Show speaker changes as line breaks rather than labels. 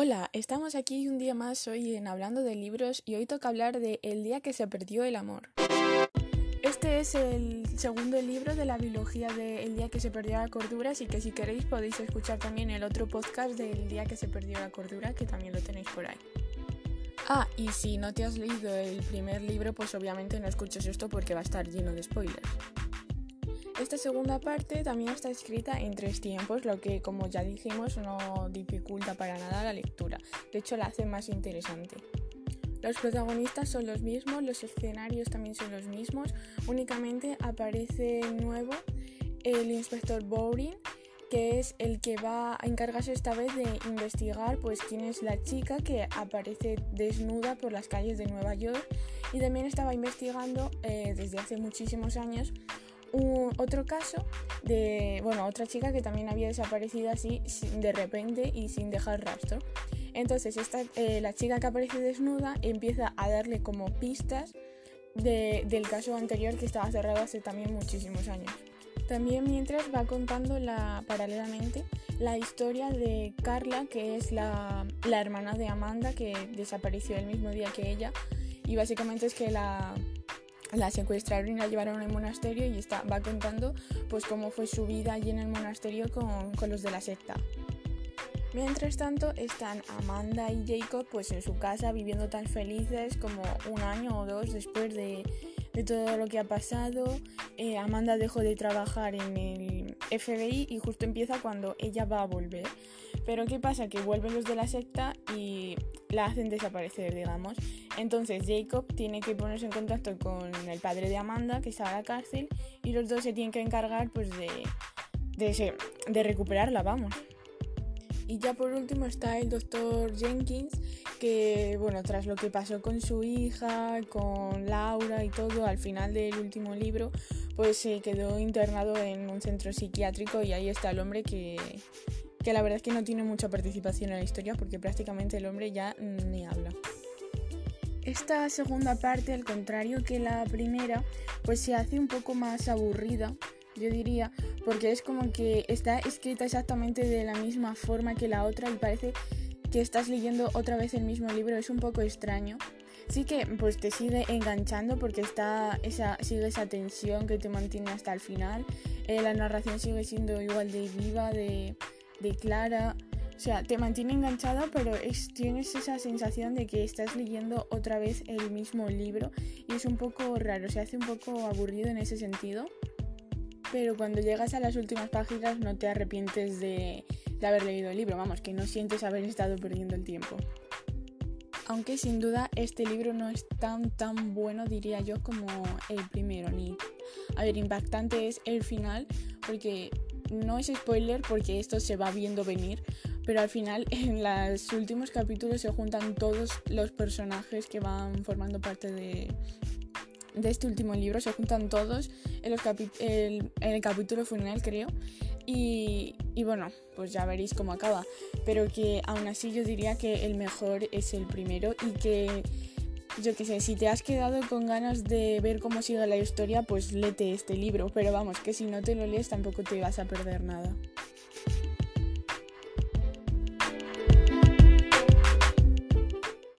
Hola, estamos aquí un día más hoy en Hablando de Libros y hoy toca hablar de El día que se perdió el amor. Este es el segundo libro de la biología de El día que se perdió la cordura, así que si queréis podéis escuchar también el otro podcast del día que se perdió la cordura, que también lo tenéis por ahí. Ah, y si no te has leído el primer libro, pues obviamente no escuches esto porque va a estar lleno de spoilers. Esta segunda parte también está escrita en tres tiempos, lo que como ya dijimos no dificulta para nada la lectura, de hecho la hace más interesante. Los protagonistas son los mismos, los escenarios también son los mismos, únicamente aparece nuevo el inspector Bowring, que es el que va a encargarse esta vez de investigar pues quién es la chica que aparece desnuda por las calles de Nueva York. Y también estaba investigando eh, desde hace muchísimos años otro caso de, bueno, otra chica que también había desaparecido así de repente y sin dejar rastro. Entonces esta, eh, la chica que aparece desnuda empieza a darle como pistas del caso anterior que estaba cerrado hace también muchísimos años. También mientras va contando la, paralelamente la historia de Carla, que es la, la hermana de Amanda, que desapareció el mismo día que ella. Y básicamente es que la, la secuestraron y la llevaron al monasterio y está, va contando pues cómo fue su vida allí en el monasterio con, con, los de la secta. Mientras tanto están Amanda y Jacob pues en su casa viviendo tan felices como un año o dos después de, de todo lo que ha pasado. Eh, Amanda dejó de trabajar en el FBI y justo empieza cuando ella va a volver. Pero ¿qué pasa? Que vuelven los de la secta y la hacen desaparecer, digamos. Entonces Jacob tiene que ponerse en contacto con el padre de Amanda, que está en la cárcel, y los dos se tienen que encargar pues de, de recuperarla, vamos. Y ya por último está el doctor Jenkins, que bueno, tras lo que pasó con su hija, con Laura y todo, al final del último libro, pues se quedó internado en un centro psiquiátrico y ahí está el hombre que, que la verdad es que no tiene mucha participación en la historia porque prácticamente el hombre ya ni habla. Esta segunda parte, al contrario que la primera, pues se hace un poco más aburrida, yo diría, porque es como que está escrita exactamente de la misma forma que la otra y parece que estás leyendo otra vez el mismo libro, es un poco extraño. Sí que pues te sigue enganchando porque está esa, sigue esa tensión que te mantiene hasta el final. Eh, la narración sigue siendo igual de viva, de, de clara. O sea, te mantiene enganchada, pero es, tienes esa sensación de que estás leyendo otra vez el mismo libro y es un poco raro, se hace un poco aburrido en ese sentido. Pero cuando llegas a las últimas páginas no te arrepientes de, de haber leído el libro, vamos, que no sientes haber estado perdiendo el tiempo. Aunque sin duda este libro no es tan tan bueno, diría yo, como el primero. Ni, a ver, impactante es el final, porque no es spoiler, porque esto se va viendo venir, pero al final en los últimos capítulos se juntan todos los personajes que van formando parte de, de este último libro, se juntan todos en, los en el capítulo final creo. Y, y, bueno, pues ya veréis cómo acaba. Pero que aún así yo diría que el mejor es el primero y que yo qué sé, si te has quedado con ganas de ver cómo sigue la historia, pues léete este libro. Pero vamos, que si no te lo lees tampoco te vas a perder nada.